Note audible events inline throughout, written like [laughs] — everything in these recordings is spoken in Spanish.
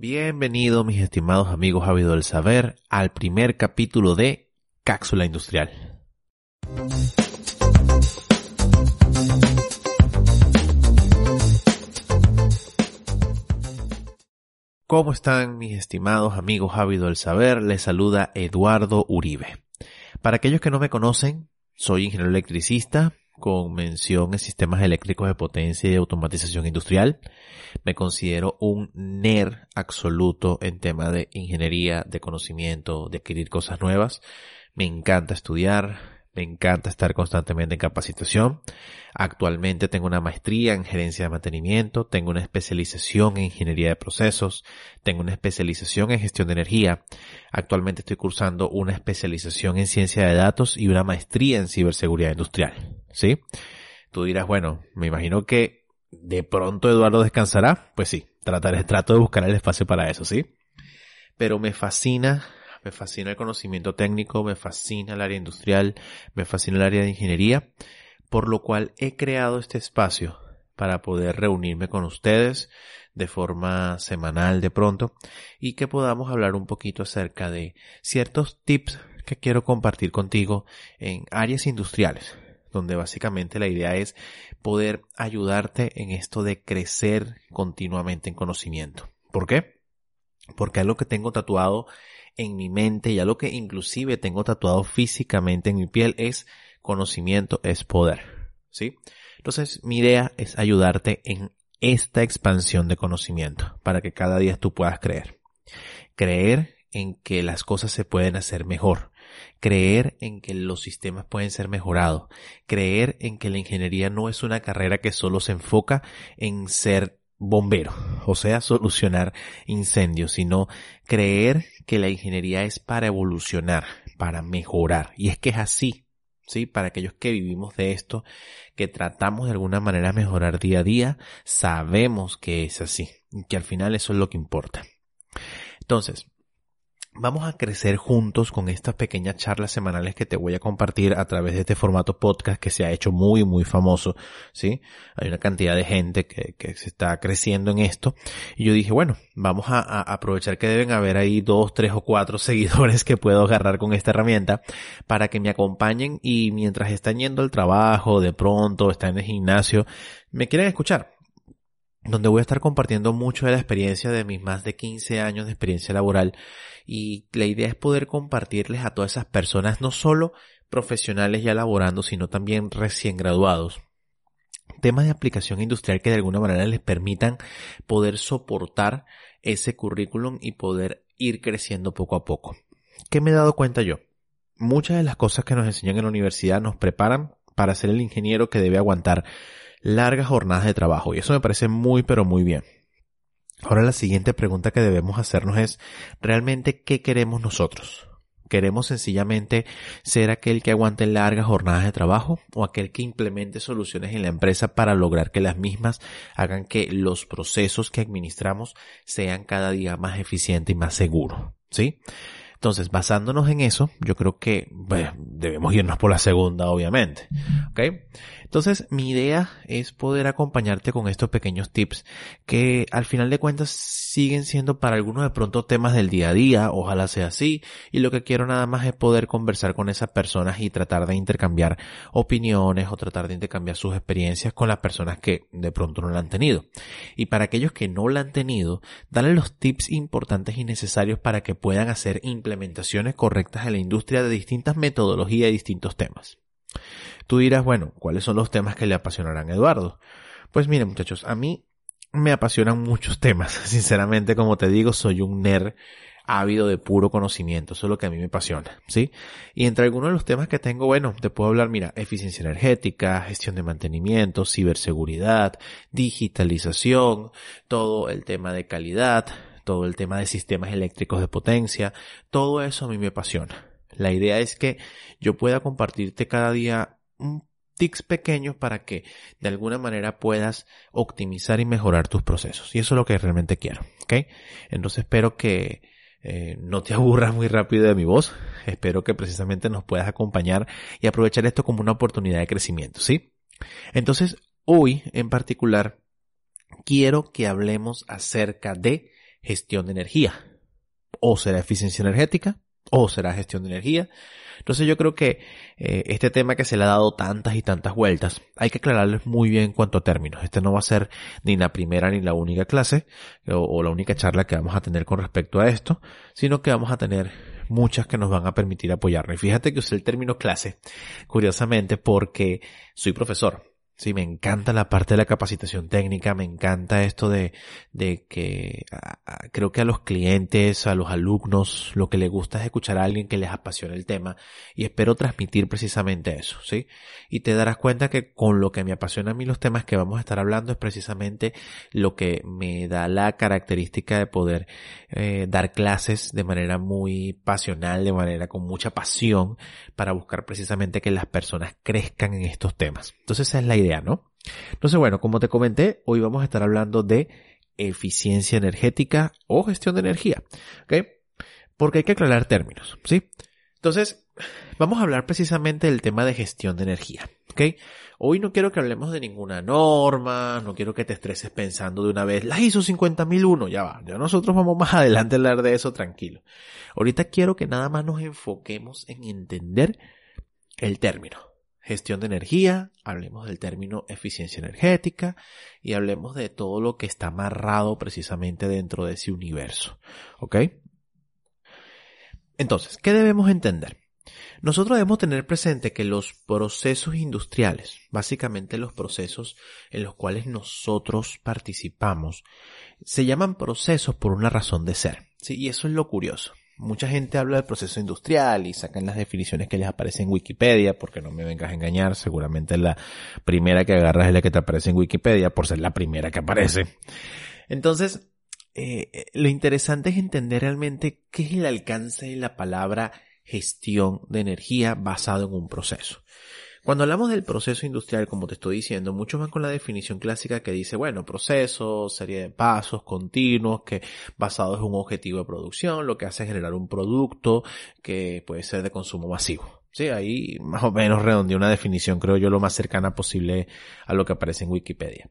Bienvenidos mis estimados amigos ávidos del saber al primer capítulo de Cápsula Industrial. ¿Cómo están mis estimados amigos ávidos del saber? Les saluda Eduardo Uribe. Para aquellos que no me conocen, soy ingeniero electricista con mención en sistemas eléctricos de potencia y automatización industrial. Me considero un nerd absoluto en tema de ingeniería, de conocimiento, de adquirir cosas nuevas. Me encanta estudiar, me encanta estar constantemente en capacitación. Actualmente tengo una maestría en gerencia de mantenimiento, tengo una especialización en ingeniería de procesos, tengo una especialización en gestión de energía. Actualmente estoy cursando una especialización en ciencia de datos y una maestría en ciberseguridad industrial. ¿Sí? Tú dirás, bueno, me imagino que de pronto Eduardo descansará. Pues sí, trataré, trato de buscar el espacio para eso, ¿sí? Pero me fascina me fascina el conocimiento técnico, me fascina el área industrial, me fascina el área de ingeniería, por lo cual he creado este espacio para poder reunirme con ustedes de forma semanal de pronto y que podamos hablar un poquito acerca de ciertos tips que quiero compartir contigo en áreas industriales, donde básicamente la idea es poder ayudarte en esto de crecer continuamente en conocimiento. ¿Por qué? Porque algo que tengo tatuado en mi mente y algo que inclusive tengo tatuado físicamente en mi piel es conocimiento es poder. ¿Sí? Entonces mi idea es ayudarte en esta expansión de conocimiento para que cada día tú puedas creer. Creer en que las cosas se pueden hacer mejor. Creer en que los sistemas pueden ser mejorados. Creer en que la ingeniería no es una carrera que solo se enfoca en ser bombero, o sea, solucionar incendios, sino creer que la ingeniería es para evolucionar, para mejorar. Y es que es así, ¿sí? Para aquellos que vivimos de esto, que tratamos de alguna manera mejorar día a día, sabemos que es así, que al final eso es lo que importa. Entonces, vamos a crecer juntos con estas pequeñas charlas semanales que te voy a compartir a través de este formato podcast que se ha hecho muy, muy famoso, ¿sí? Hay una cantidad de gente que, que se está creciendo en esto. Y yo dije, bueno, vamos a, a, aprovechar que deben haber ahí dos, tres o cuatro [laughs] seguidores que puedo agarrar con esta herramienta para que me acompañen y mientras están yendo al trabajo, de pronto, están en el gimnasio, me quieren escuchar donde voy a estar compartiendo mucho de la experiencia de mis más de 15 años de experiencia laboral y la idea es poder compartirles a todas esas personas, no solo profesionales ya laborando, sino también recién graduados, temas de aplicación industrial que de alguna manera les permitan poder soportar ese currículum y poder ir creciendo poco a poco. ¿Qué me he dado cuenta yo? Muchas de las cosas que nos enseñan en la universidad nos preparan para ser el ingeniero que debe aguantar largas jornadas de trabajo y eso me parece muy pero muy bien. Ahora la siguiente pregunta que debemos hacernos es, ¿realmente qué queremos nosotros? ¿Queremos sencillamente ser aquel que aguante largas jornadas de trabajo o aquel que implemente soluciones en la empresa para lograr que las mismas hagan que los procesos que administramos sean cada día más eficientes y más seguros? ¿Sí? Entonces, basándonos en eso, yo creo que bueno, debemos irnos por la segunda, obviamente. ¿Ok? Entonces, mi idea es poder acompañarte con estos pequeños tips que al final de cuentas siguen siendo para algunos de pronto temas del día a día, ojalá sea así, y lo que quiero nada más es poder conversar con esas personas y tratar de intercambiar opiniones o tratar de intercambiar sus experiencias con las personas que de pronto no la han tenido. Y para aquellos que no la han tenido, darle los tips importantes y necesarios para que puedan hacer implementaciones correctas en la industria de distintas metodologías y distintos temas. Tú dirás, bueno, ¿cuáles son los temas que le apasionarán a Eduardo? Pues miren muchachos, a mí me apasionan muchos temas. [laughs] Sinceramente, como te digo, soy un nerd ávido de puro conocimiento. Eso es lo que a mí me apasiona, ¿sí? Y entre algunos de los temas que tengo, bueno, te puedo hablar, mira, eficiencia energética, gestión de mantenimiento, ciberseguridad, digitalización, todo el tema de calidad, todo el tema de sistemas eléctricos de potencia, todo eso a mí me apasiona. La idea es que yo pueda compartirte cada día un tics pequeños para que de alguna manera puedas optimizar y mejorar tus procesos. Y eso es lo que realmente quiero. ¿Ok? Entonces espero que eh, no te [laughs] aburras muy rápido de mi voz. Espero que precisamente nos puedas acompañar y aprovechar esto como una oportunidad de crecimiento. ¿Sí? Entonces hoy en particular quiero que hablemos acerca de gestión de energía. O será eficiencia energética, o será gestión de energía. Entonces yo creo que eh, este tema que se le ha dado tantas y tantas vueltas, hay que aclararles muy bien en cuanto a términos. Este no va a ser ni la primera ni la única clase o, la única charla que vamos a tener con respecto a esto, sino que vamos a tener muchas que nos van a permitir apoyarnos. Y fíjate que usé el término clase, curiosamente, porque soy profesor. Sí, me encanta la parte de la capacitación técnica, me encanta esto de, de que creo que a los clientes, a los alumnos, lo que les gusta es escuchar a alguien que les apasione el tema y espero transmitir precisamente eso, ¿sí? Y te darás cuenta que con lo que me apasiona a mí los temas que vamos a estar hablando es precisamente lo que me da la característica de poder eh, dar clases de manera muy pasional, de manera con mucha pasión para buscar precisamente que las personas crezcan en estos temas. Entonces esa es la idea ¿no? Entonces, bueno, como te comenté, hoy vamos a estar hablando de eficiencia energética o gestión de energía. Porque hay que aclarar términos, ¿sí? Entonces, vamos a hablar precisamente del tema de gestión de energía. Hoy no quiero que hablemos de ninguna norma, no quiero que te estreses pensando de una vez, la ISO 50001, ya va, ya nosotros vamos más [laughs] adelante a hablar de eso tranquilo. Ahorita quiero que nada más nos enfoquemos en entender el término, gestión de energía, hablemos del término eficiencia energética y hablemos de todo lo que está amarrado precisamente dentro de ese universo. ¿Ok? Entonces, ¿qué debemos entender? Nosotros debemos tener presente que los procesos industriales, básicamente los procesos en los cuales nosotros participamos, se llaman procesos por una razón de ser. Y eso es lo curioso. Mucha gente habla del proceso industrial y sacan las definiciones que les aparecen en Wikipedia, porque no me vengas a engañar, seguramente la primera que agarras es la que te aparece en Wikipedia, por ser la primera que aparece. Entonces, eh, eh, lo interesante es entender realmente qué es el alcance de la palabra gestión de energía basado en un proceso. Cuando hablamos del proceso industrial, como te estoy diciendo, mucho más con la definición clásica que dice, bueno, proceso, serie de pasos continuos que basados en un objetivo de producción, lo que hace es generar un producto que puede ser de consumo masivo. Sí, ahí más o menos redondeé una definición, creo yo, lo más cercana posible a lo que aparece en Wikipedia.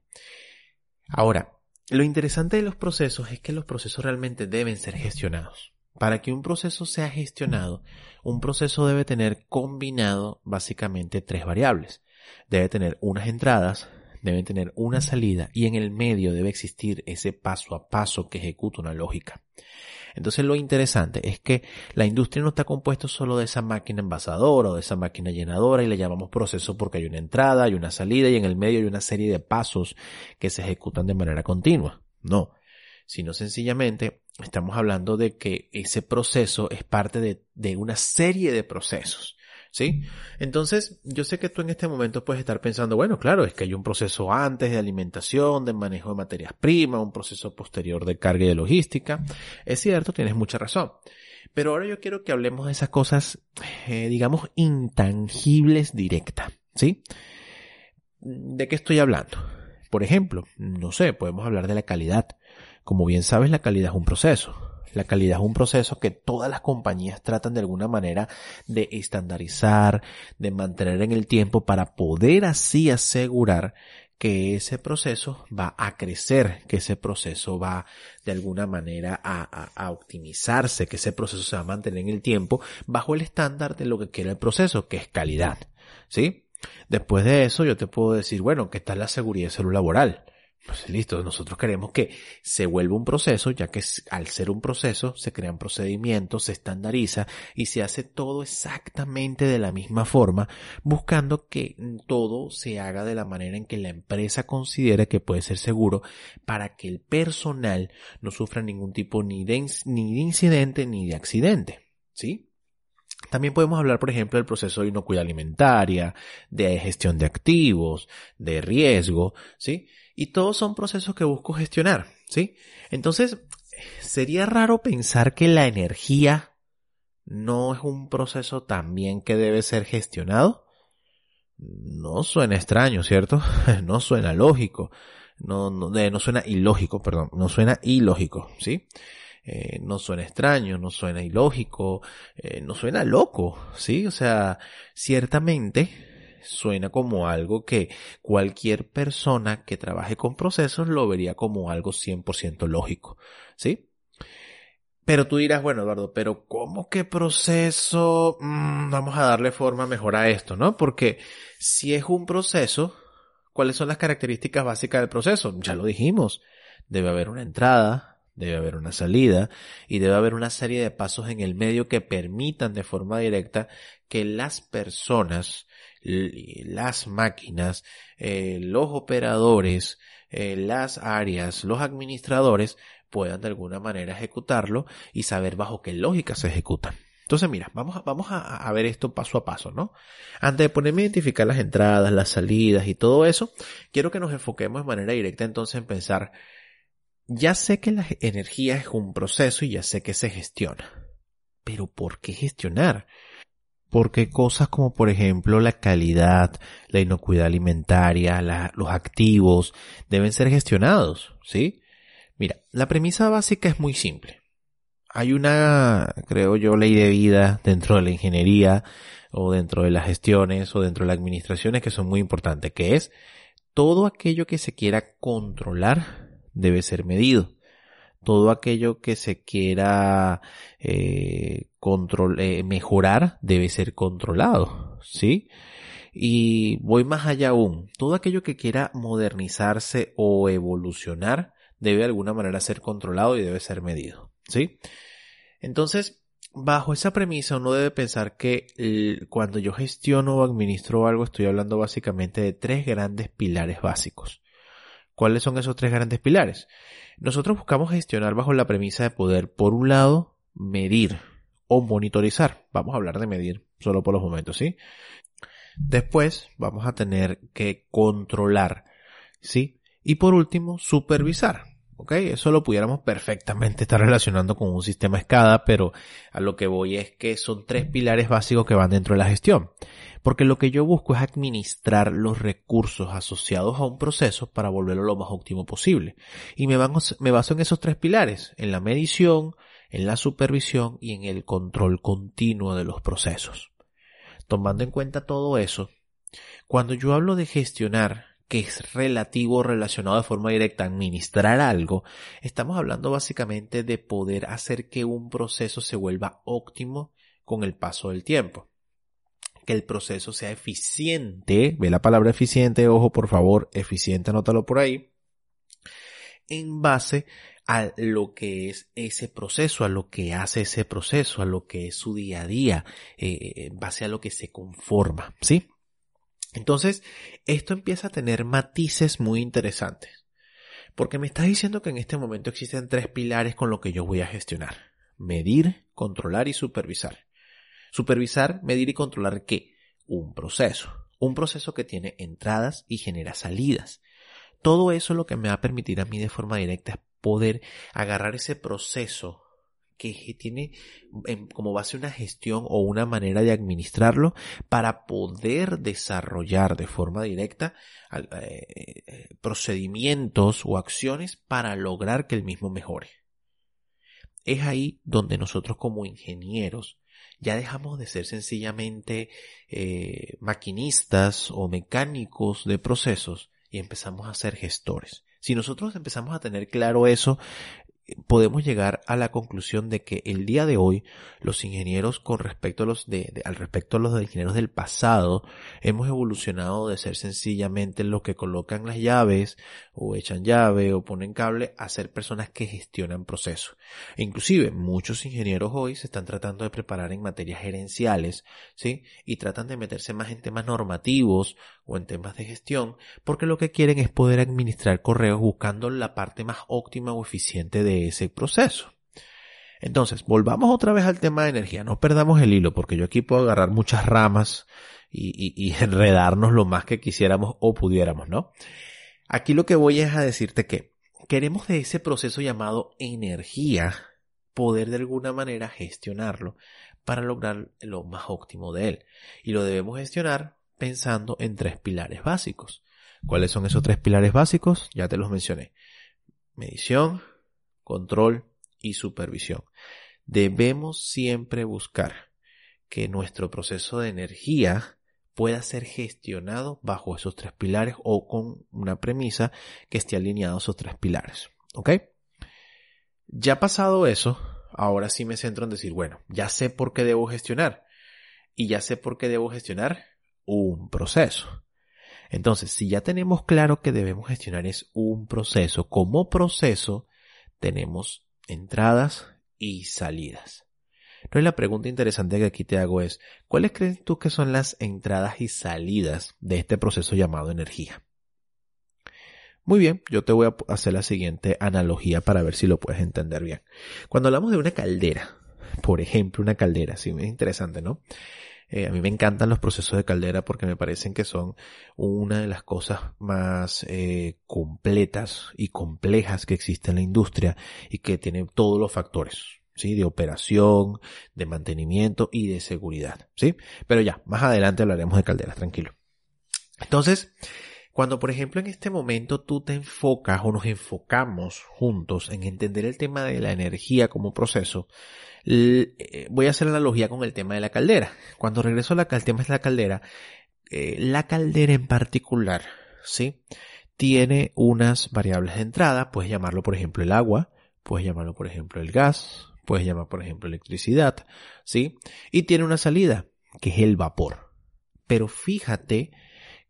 Ahora, lo interesante de los procesos es que los procesos realmente deben ser gestionados. Para que un proceso sea gestionado, un proceso debe tener combinado básicamente tres variables. Debe tener unas entradas, debe tener una salida y en el medio debe existir ese paso a paso que ejecuta una lógica. Entonces lo interesante es que la industria no está compuesta solo de esa máquina envasadora o de esa máquina llenadora y le llamamos proceso porque hay una entrada, hay una salida y en el medio hay una serie de pasos que se ejecutan de manera continua. No, sino sencillamente estamos hablando de que ese proceso es parte de, una serie de procesos. ¿Sí? Entonces, yo sé que tú en este momento puedes estar pensando, bueno, claro, es que hay un proceso antes de alimentación, de manejo de materias primas, un proceso posterior de carga y de logística. Es cierto, tienes mucha razón. Pero ahora yo quiero que hablemos de esas cosas, eh, digamos, intangibles directas. ¿Sí? ¿De qué estoy hablando? Por ejemplo, no sé, podemos hablar de la calidad. Como bien sabes, la calidad es un proceso. La calidad es un proceso que todas las compañías tratan de alguna manera de estandarizar, de mantener en el tiempo para poder así asegurar que ese proceso va a crecer, que ese proceso va de alguna manera a, a, optimizarse, que ese proceso se va a mantener en el tiempo bajo el estándar de lo que quiere el proceso, que es calidad. ¿Sí? Después de eso yo te puedo decir, bueno, ¿qué tal la seguridad de salud laboral? Pues listo, nosotros queremos que se vuelva un proceso, ya que al ser un proceso se crean procedimientos, se estandariza y se hace todo exactamente de la misma forma, buscando que todo se haga de la manera en que la empresa considere que puede ser seguro para que el personal no sufra ningún tipo ni ni de incidente ni de accidente. ¿Sí? También podemos hablar, por ejemplo, del proceso de inocuidad alimentaria, de gestión de activos, de riesgo, ¿sí? Y todos son procesos que busco gestionar, ¿sí? Entonces, sería raro pensar que la energía no es un proceso también que debe ser gestionado. No suena extraño, ¿cierto? [laughs] No suena lógico. No, no, no suena ilógico, perdón. No suena ilógico, ¿sí? Eh, no suena extraño, no suena ilógico, eh, no suena loco, ¿sí? O sea, ciertamente suena como algo que cualquier persona que trabaje con procesos lo vería como algo 100% lógico, ¿sí? Pero tú dirás, bueno, Eduardo, pero ¿cómo que proceso? Mm, vamos a darle forma mejor a esto, ¿no? Porque si es un proceso, ¿cuáles son las características básicas del proceso? Ya lo dijimos. Debe haber una entrada, debe haber una salida y debe haber una serie de pasos en el medio que permitan de forma directa que las personas, las máquinas, eh, los operadores, eh, las áreas, los administradores puedan de alguna manera ejecutarlo y saber bajo qué lógica se ejecutan. Entonces, mira, vamos, a, vamos a, ver esto paso a paso, ¿no? Antes de ponerme a identificar las entradas, las salidas y todo eso, quiero que nos enfoquemos de manera directa entonces en pensar, ya sé que la energía es un proceso y ya sé que se gestiona, pero ¿por qué gestionar? Porque cosas como por ejemplo la calidad, la inocuidad alimentaria, los activos deben ser gestionados, ¿sí? Mira, la premisa básica es muy simple. Hay una, creo yo, ley de vida dentro de la ingeniería o dentro de las gestiones o dentro de las administraciones que son muy importantes, que es todo aquello que se quiera controlar debe ser medido. Todo aquello que se quiera eh, eh, mejorar debe ser controlado, ¿sí? Y voy más allá aún. Todo aquello que quiera modernizarse o evolucionar debe de alguna manera ser controlado y debe ser medido. ¿Sí? Entonces, bajo esa premisa uno debe pensar que cuando yo gestiono o administro algo estoy hablando básicamente de tres grandes pilares básicos. ¿Cuáles son esos tres grandes pilares? Nosotros buscamos gestionar bajo la premisa de poder, por un lado, medir o monitorizar. Vamos a hablar de medir solo por los momentos, ¿sí? Después vamos a tener que controlar, ¿sí? Y por último, supervisar. ¿Ok? Eso lo pudiéramos perfectamente estar relacionando con un sistema escada, pero a lo que voy es que son tres pilares básicos que van dentro de la gestión. Porque lo que yo busco es administrar los recursos asociados a un proceso para volverlo lo más óptimo posible. Y me, me baso en esos tres pilares, en la medición, en la supervisión y en el control continuo de los procesos. Tomando en cuenta todo eso, cuando yo hablo de gestionar que es relativo o relacionado de forma directa a administrar algo, estamos hablando básicamente de poder hacer que un proceso se vuelva óptimo con el paso del tiempo. Que el proceso sea eficiente, ve la palabra eficiente, ojo por favor, eficiente, anótalo por ahí, en base a lo que es ese proceso, a lo que hace ese proceso, a lo que es su día a día, eh, en base a lo que se conforma, ¿sí? Entonces, esto empieza a tener matices muy interesantes. Porque me está diciendo que en este momento existen tres pilares con lo que yo voy a gestionar. Medir, controlar y supervisar. Supervisar, medir y controlar qué? Un proceso. Un proceso que tiene entradas y genera salidas. Todo eso lo que me va a permitir a mí de forma directa es poder agarrar ese proceso que tiene como base una gestión o una manera de administrarlo para poder desarrollar de forma directa eh, procedimientos o acciones para lograr que el mismo mejore. Es ahí donde nosotros como ingenieros ya dejamos de ser sencillamente eh, maquinistas o mecánicos de procesos y empezamos a ser gestores. Si nosotros empezamos a tener claro eso, podemos llegar a la conclusión de que el día de hoy los ingenieros con respecto a los de, al respecto a los ingenieros del pasado hemos evolucionado de ser sencillamente los que colocan las llaves o echan llave o ponen cable a ser personas que gestionan procesos. Inclusive muchos ingenieros hoy se están tratando de preparar en materias gerenciales, ¿sí? Y tratan de meterse más en temas normativos o en temas de gestión porque lo que quieren es poder administrar correos buscando la parte más óptima o eficiente de ese proceso. Entonces, volvamos otra vez al tema de energía. No perdamos el hilo porque yo aquí puedo agarrar muchas ramas y, [laughs] enredarnos lo más que quisiéramos o pudiéramos, ¿no? Aquí lo que voy es a decirte que queremos de ese proceso llamado energía poder de alguna manera gestionarlo para lograr lo más óptimo de él. Y lo debemos gestionar pensando en tres pilares básicos. ¿Cuáles son esos tres pilares básicos? Ya te los mencioné. Medición, control y supervisión. Debemos siempre buscar que nuestro proceso de energía pueda ser gestionado bajo esos tres pilares o con una premisa que esté alineado a esos tres pilares. ¿Ok? Ya pasado eso, ahora sí me centro en decir, bueno, ya sé por qué debo gestionar. Y ya sé por qué debo gestionar un proceso. Entonces, si ya tenemos claro que debemos gestionar es un proceso, como proceso tenemos entradas y salidas. Entonces la pregunta interesante que aquí te hago es, ¿cuáles crees tú que son las entradas y salidas de este proceso llamado energía? Muy bien, yo te voy a hacer la siguiente analogía para ver si lo puedes entender bien. Cuando hablamos de una caldera, por ejemplo, una caldera, sí, es interesante, ¿no? Eh, a mí me encantan los procesos de caldera porque me parecen que son una de las cosas más eh, completas y complejas que existe en la industria y que tiene todos los factores. ¿Sí? De operación, de mantenimiento y de seguridad, ¿sí? Pero ya, más adelante hablaremos de calderas, tranquilo. Entonces, cuando por ejemplo en este momento tú te enfocas o nos enfocamos juntos en entender el tema de la energía como proceso, eh, voy a hacer analogía con el tema de la caldera. Cuando regreso al tema de la caldera, eh, la caldera en particular, ¿sí? Tiene unas variables de entrada, puedes llamarlo por ejemplo el agua, puedes llamarlo por ejemplo el gas, puedes llamar por ejemplo electricidad, ¿sí? Y tiene una salida, que es el vapor. Pero fíjate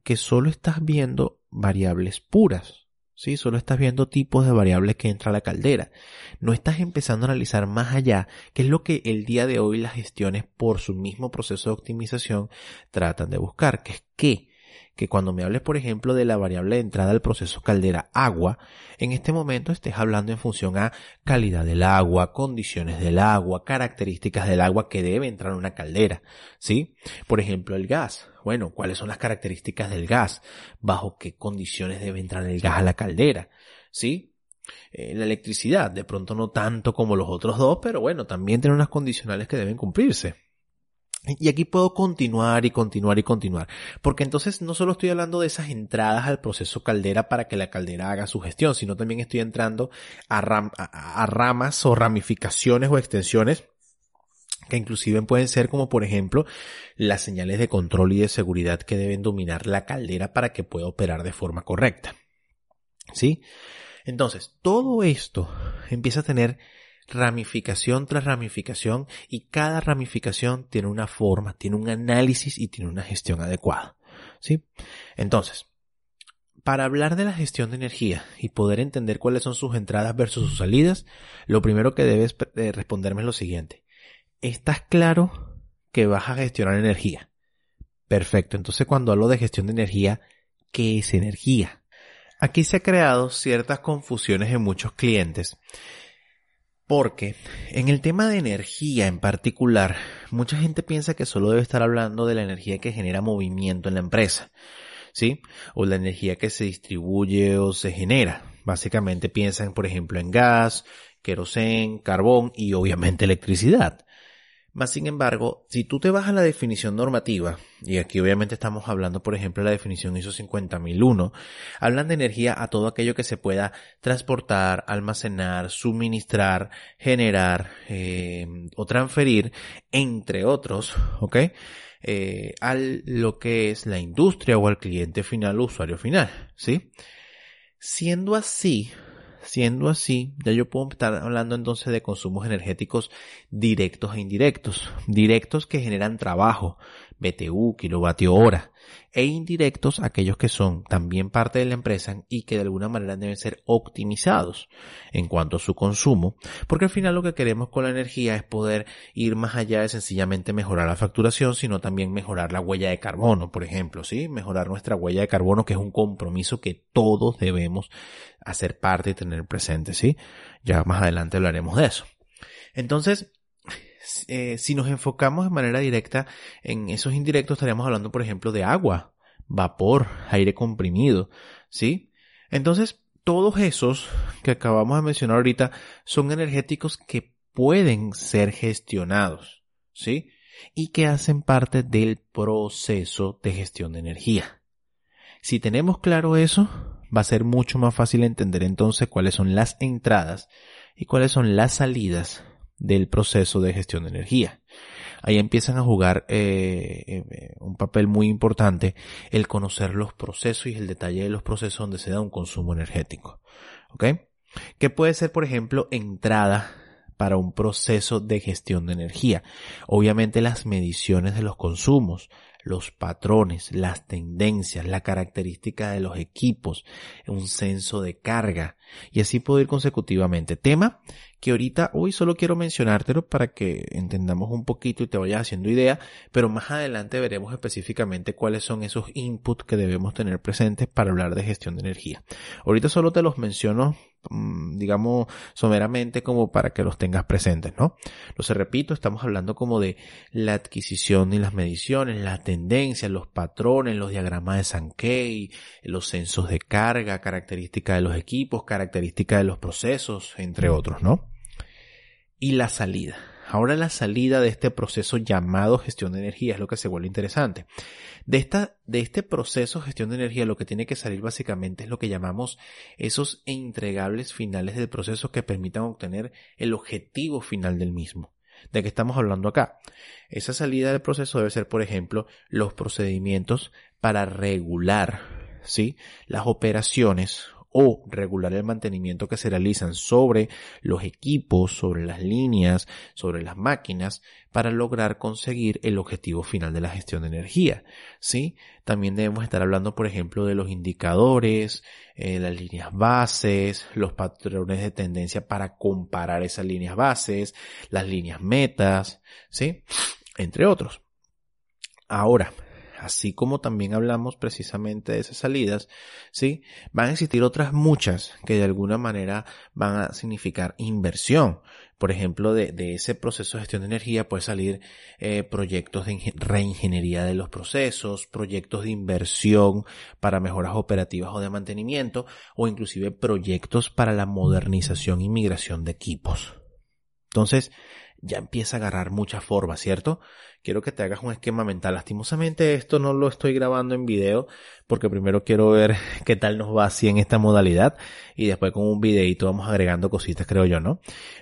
que solo estás viendo variables puras, ¿sí? Solo estás viendo tipos de variables que entra a la caldera. No estás empezando a analizar más allá, que es lo que el día de hoy las gestiones por su mismo proceso de optimización tratan de buscar, que es qué que cuando me hables, por ejemplo, de la variable de entrada al proceso caldera agua, en este momento estés hablando en función a calidad del agua, condiciones del agua, características del agua que debe entrar en una caldera, ¿sí? Por ejemplo, el gas. Bueno, ¿cuáles son las características del gas? ¿Bajo qué condiciones debe entrar el gas a la caldera? ¿Sí? Eh, la electricidad, de pronto no tanto como los otros dos, pero bueno, también tiene unas condicionales que deben cumplirse. Y aquí puedo continuar y continuar y continuar. Porque entonces no solo estoy hablando de esas entradas al proceso caldera para que la caldera haga su gestión, sino también estoy entrando a, ramas o ramificaciones o extensiones que inclusive pueden ser como por ejemplo las señales de control y de seguridad que deben dominar la caldera para que pueda operar de forma correcta. ¿Sí? Entonces, todo esto empieza a tener ramificación tras ramificación y cada ramificación tiene una forma, tiene un análisis y tiene una gestión adecuada. ¿Sí? Entonces, para hablar de la gestión de energía y poder entender cuáles son sus entradas versus sus salidas, lo primero que debes eh, responderme es lo siguiente. ¿Estás claro que vas a gestionar energía? Perfecto. Entonces, cuando hablo de gestión de energía, ¿qué es energía? Aquí se ha creado ciertas confusiones en muchos clientes porque en el tema de energía en particular, mucha gente piensa que solo debe estar hablando de la energía que genera movimiento en la empresa, ¿sí? O la energía que se distribuye o se genera. Básicamente piensan, por ejemplo, en gas, querosén, carbón y obviamente electricidad. Más sin embargo, si tú te vas a la definición normativa, y aquí obviamente estamos hablando, por ejemplo, de la definición ISO 50001, hablan de energía a todo aquello que se pueda transportar, almacenar, suministrar, generar eh, o transferir, entre otros, ¿ok? Eh, a lo que es la industria o al cliente final usuario final, ¿sí? Siendo así, Siendo así, ya yo puedo estar hablando entonces de consumos energéticos directos e indirectos. Directos que generan trabajo, BTU, kilovatio hora, e indirectos aquellos que son también parte de la empresa y que de alguna manera deben ser optimizados en cuanto a su consumo, porque al final lo que queremos con la energía es poder ir más allá de sencillamente mejorar la facturación, sino también mejorar la huella de carbono, por ejemplo, ¿sí? Mejorar nuestra huella de carbono, que es un compromiso que todos debemos hacer parte y tener presente, ¿sí? Ya más adelante hablaremos de eso. Entonces, eh, si nos enfocamos de manera directa en esos indirectos, estaríamos hablando, por ejemplo, de agua, vapor, aire comprimido, ¿sí? Entonces, todos esos que acabamos de mencionar ahorita son energéticos que pueden ser gestionados, ¿sí? Y que hacen parte del proceso de gestión de energía. Si tenemos claro eso, va a ser mucho más fácil entender entonces cuáles son las entradas y cuáles son las salidas del proceso de gestión de energía. Ahí empiezan a jugar eh, eh, un papel muy importante el conocer los procesos y el detalle de los procesos donde se da un consumo energético. ¿Ok? Que puede ser, por ejemplo, entrada para un proceso de gestión de energía. Obviamente las mediciones de los consumos, los patrones, las tendencias, la característica de los equipos, un censo de carga y así puedo ir consecutivamente. Tema que ahorita hoy solo quiero mencionártelo para que entendamos un poquito y te vayas haciendo idea, pero más adelante veremos específicamente cuáles son esos inputs que debemos tener presentes para hablar de gestión de energía. Ahorita solo te los menciono digamos, someramente como para que los tengas presentes, ¿no? Lo repito, estamos hablando como de la adquisición y las mediciones, la tendencia, los patrones, los diagramas de Sankey, los censos de carga, características de los equipos, características de los procesos, entre otros, ¿no? Y la salida. Ahora la salida de este proceso llamado gestión de energía es lo que se vuelve interesante. De, esta, de este proceso gestión de energía lo que tiene que salir básicamente es lo que llamamos esos entregables finales del proceso que permitan obtener el objetivo final del mismo. ¿De qué estamos hablando acá? Esa salida del proceso debe ser, por ejemplo, los procedimientos para regular, ¿sí? Las operaciones o regular el mantenimiento que se realizan sobre los equipos, sobre las líneas, sobre las máquinas, para lograr conseguir el objetivo final de la gestión de energía. ¿sí? También debemos estar hablando, por ejemplo, de los indicadores, eh, las líneas bases, los patrones de tendencia para comparar esas líneas bases, las líneas metas, ¿sí? entre otros. Ahora, así como también hablamos precisamente de esas salidas, ¿sí? Van a existir otras muchas que de alguna manera van a significar inversión. Por ejemplo, de, ese proceso de gestión de energía puede salir eh, proyectos de reingeniería de los procesos, proyectos de inversión para mejoras operativas o de mantenimiento, o inclusive proyectos para la modernización y migración de equipos. Entonces, ya empieza a agarrar mucha forma, ¿cierto? Quiero que te hagas un esquema mental. Lastimosamente esto no lo estoy grabando en video porque primero quiero ver [laughs] qué tal nos va así en esta modalidad y después con un videito vamos agregando cositas, creo yo, ¿no?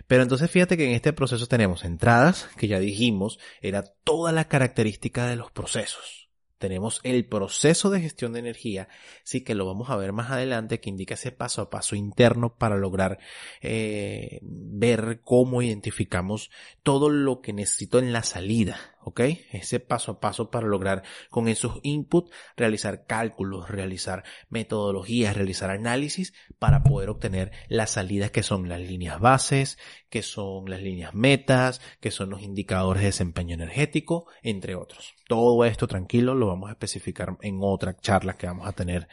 Pero entonces fíjate que en este proceso tenemos entradas, que ya dijimos, era toda la característica de los procesos tenemos el proceso de gestión de energía, sí que lo vamos a ver más adelante, que indica ese paso a paso interno para lograr eh, ver cómo identificamos todo lo que necesito en la salida, ¿ok? Ese paso a paso para lograr con esos inputs realizar cálculos, realizar metodologías, realizar análisis para poder obtener las salidas que son las líneas bases, que son las líneas metas, que son los indicadores de desempeño energético, entre otros. Todo esto tranquilo lo vamos a especificar en otra charla que vamos a tener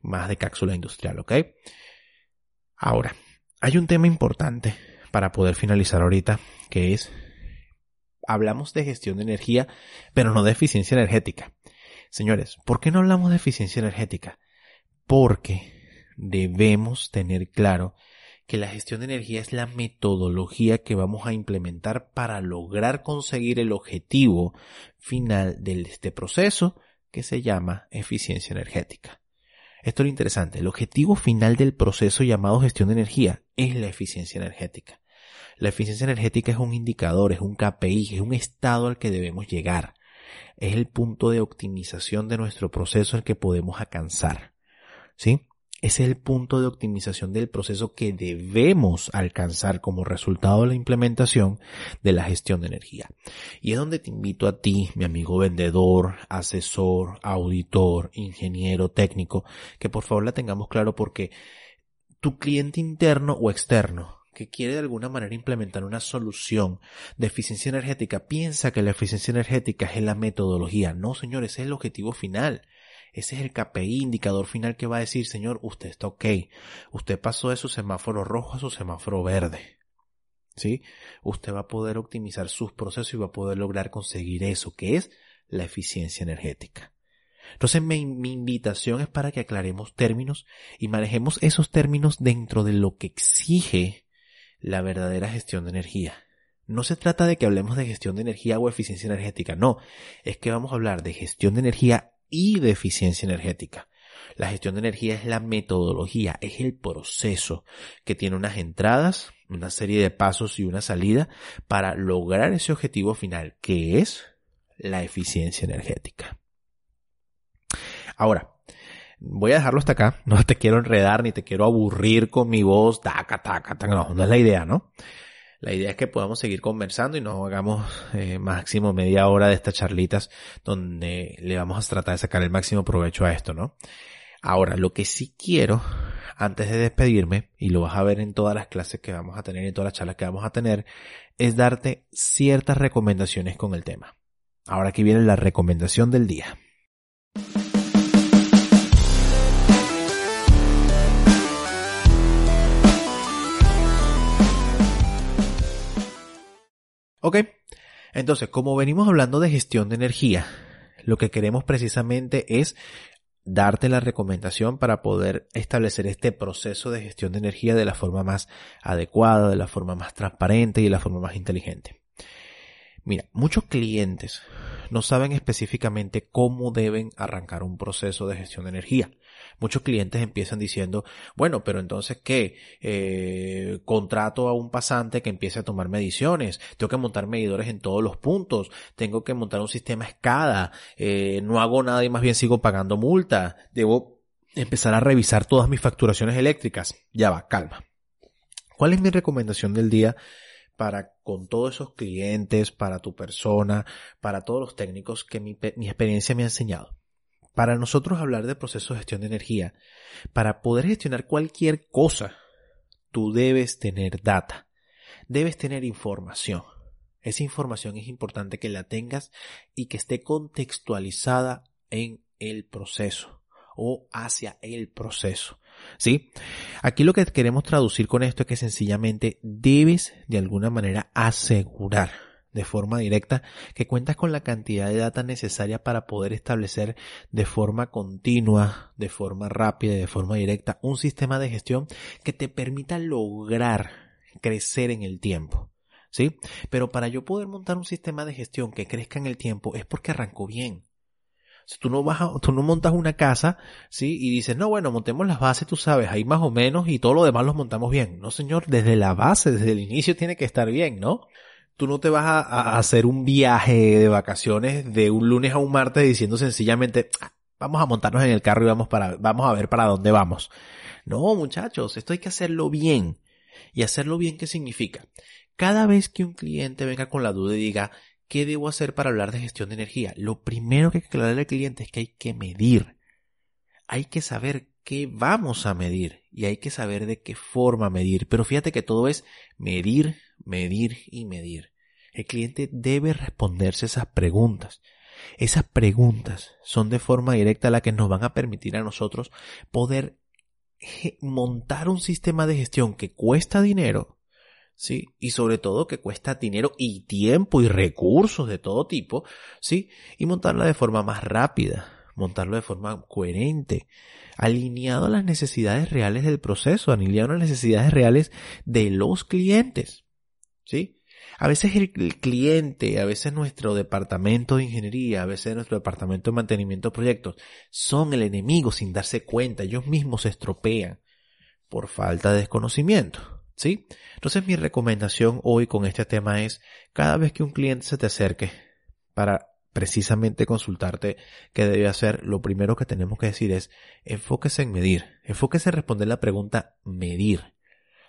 más de cápsula industrial, ¿ok? Ahora, hay un tema importante para poder finalizar ahorita, que es hablamos de gestión de energía, pero no de eficiencia energética. Señores, ¿por qué no hablamos de eficiencia energética? Porque debemos tener claro que la gestión de energía es la metodología que vamos a implementar para lograr conseguir el objetivo final de este proceso que se llama eficiencia energética. Esto es lo interesante, el objetivo final del proceso llamado gestión de energía es la eficiencia energética. La eficiencia energética es un indicador, es un KPI, es un estado al que debemos llegar. Es el punto de optimización de nuestro proceso al que podemos alcanzar. ¿Sí? Es el punto de optimización del proceso que debemos alcanzar como resultado de la implementación de la gestión de energía. Y es donde te invito a ti, mi amigo vendedor, asesor, auditor, ingeniero, técnico, que por favor la tengamos claro porque tu cliente interno o externo que quiere de alguna manera implementar una solución de eficiencia energética piensa que la eficiencia energética es la metodología. No, señor, ese es el objetivo final. Ese es el KPI, indicador final que va a decir, señor, usted está ok. Usted pasó de su semáforo rojo a su semáforo verde. ¿Sí? Usted va a poder optimizar sus procesos y va a poder lograr conseguir eso, que es la eficiencia energética. Entonces mi, mi, invitación es para que aclaremos términos y manejemos esos términos dentro de lo que exige la verdadera gestión de energía. No se trata de que hablemos de gestión de energía o eficiencia energética, no, es que vamos a hablar de gestión de energía y de eficiencia energética. La gestión de energía es la metodología, es el proceso que tiene unas entradas, una serie de pasos y una salida para lograr ese objetivo final, que es la eficiencia energética. Ahora, voy a dejarlo hasta acá. No te quiero enredar ni te quiero aburrir con mi voz, taca, taca, taca. No, no es la idea, ¿no? La idea es que podamos seguir conversando y no hagamos eh, máximo media hora de estas charlitas donde le vamos a tratar de sacar el máximo provecho a esto, ¿no? Ahora, lo que sí quiero, antes de despedirme, y lo vas a ver en todas las clases que vamos a tener y en todas las charlas que vamos a tener, es darte ciertas recomendaciones con el tema. Ahora aquí viene la recomendación del día. Ok, entonces como venimos hablando de gestión de energía, lo que queremos precisamente es darte la recomendación para poder establecer este proceso de gestión de energía de la forma más adecuada, de la forma más transparente y de la forma más inteligente. Mira, muchos clientes no saben específicamente cómo deben arrancar un proceso de gestión de energía. Muchos clientes empiezan diciendo, bueno, pero entonces ¿qué? Eh, contrato a un pasante que empiece a tomar mediciones, tengo que montar medidores en todos los puntos, tengo que montar un sistema escada, eh, no hago nada y más bien sigo pagando multa, debo empezar a revisar todas mis facturaciones eléctricas. Ya va, calma. ¿Cuál es mi recomendación del día para con todos esos clientes, para tu persona, para todos los técnicos que mi, mi experiencia me ha enseñado? Para nosotros hablar de proceso de gestión de energía, para poder gestionar cualquier cosa, tú debes tener data, debes tener información. Esa información es importante que la tengas y que esté contextualizada en el proceso o hacia el proceso. ¿Sí? Aquí lo que queremos traducir con esto es que sencillamente debes de alguna manera asegurar de forma directa que cuentas con la cantidad de data necesaria para poder establecer de forma continua, de forma rápida de forma directa un sistema de gestión que te permita lograr crecer en el tiempo. ¿Sí? Pero para yo poder montar un sistema de gestión que crezca en el tiempo es porque arrancó bien. Si tú no vas tú no montas una casa, ¿sí? Y dices, no, bueno, montemos las bases, tú sabes, ahí más o menos y todo lo demás los montamos bien. No, señor, desde la base, desde el inicio tiene que estar bien, ¿no? Tú no te vas a, hacer un viaje de vacaciones de un lunes a un martes diciendo sencillamente, ah, vamos a montarnos en el carro y vamos para, vamos a ver para dónde vamos. No, muchachos, esto hay que hacerlo bien. Y hacerlo bien, ¿qué significa? Cada vez que un cliente venga con la duda y diga, ¿qué debo hacer para hablar de gestión de energía? Lo primero que hay que aclararle al cliente es que hay que medir. Hay que saber qué vamos a medir y hay que saber de qué forma medir. Pero fíjate que todo es medir, medir y medir. El cliente debe responderse esas preguntas. Esas preguntas son de forma directa las que nos van a permitir a nosotros poder montar un sistema de gestión que cuesta dinero, ¿sí? Y sobre todo que cuesta dinero y tiempo y recursos de todo tipo, ¿sí? Y montarla de forma más rápida, montarlo de forma coherente, alineado a las necesidades reales del proceso, alineado a las necesidades reales de los clientes. ¿Sí? A veces el, cliente, a veces nuestro departamento de ingeniería, a veces nuestro departamento de mantenimiento de proyectos son el enemigo sin darse cuenta, ellos mismos se estropean por falta de desconocimiento. ¿Sí? Entonces mi recomendación hoy con este tema es, cada vez que un cliente se te acerque para precisamente consultarte qué debe hacer, lo primero que tenemos que decir es enfóquese en medir, enfóquese en responder la pregunta medir.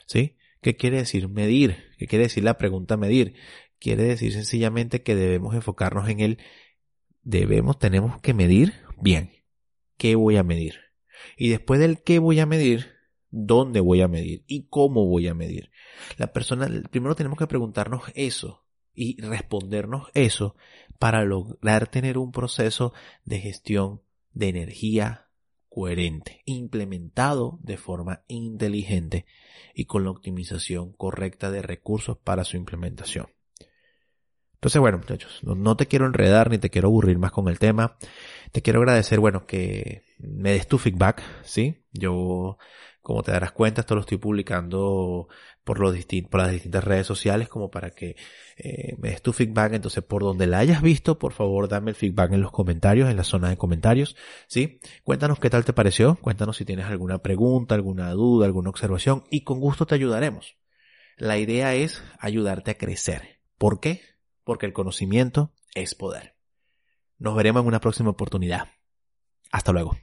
¿Sí? ¿Qué quiere decir medir? ¿Qué quiere decir la pregunta medir? Quiere decir sencillamente que debemos enfocarnos en el debemos, tenemos que medir bien. ¿Qué voy a medir? Y después del qué voy a medir, ¿dónde voy a medir? ¿Y cómo voy a medir? La persona, primero tenemos que preguntarnos eso y respondernos eso para lograr tener un proceso de gestión de energía coherente, implementado de forma inteligente y con la optimización correcta de recursos para su implementación. Entonces, bueno, muchachos, no, te quiero enredar ni te quiero aburrir más con el tema. Te quiero agradecer, bueno, que me des tu feedback, ¿sí? Yo como te darás cuenta, esto lo estoy publicando por, los por las distintas redes sociales como para que eh, me des tu feedback. Entonces, por donde la hayas visto, por favor, dame el feedback en los comentarios, en la zona de comentarios. ¿Sí? Cuéntanos qué tal te pareció. Cuéntanos si tienes alguna pregunta, alguna duda, alguna observación y con gusto te ayudaremos. La idea es ayudarte a crecer. ¿Por qué? Porque el conocimiento es poder. Nos veremos en una próxima oportunidad. Hasta luego.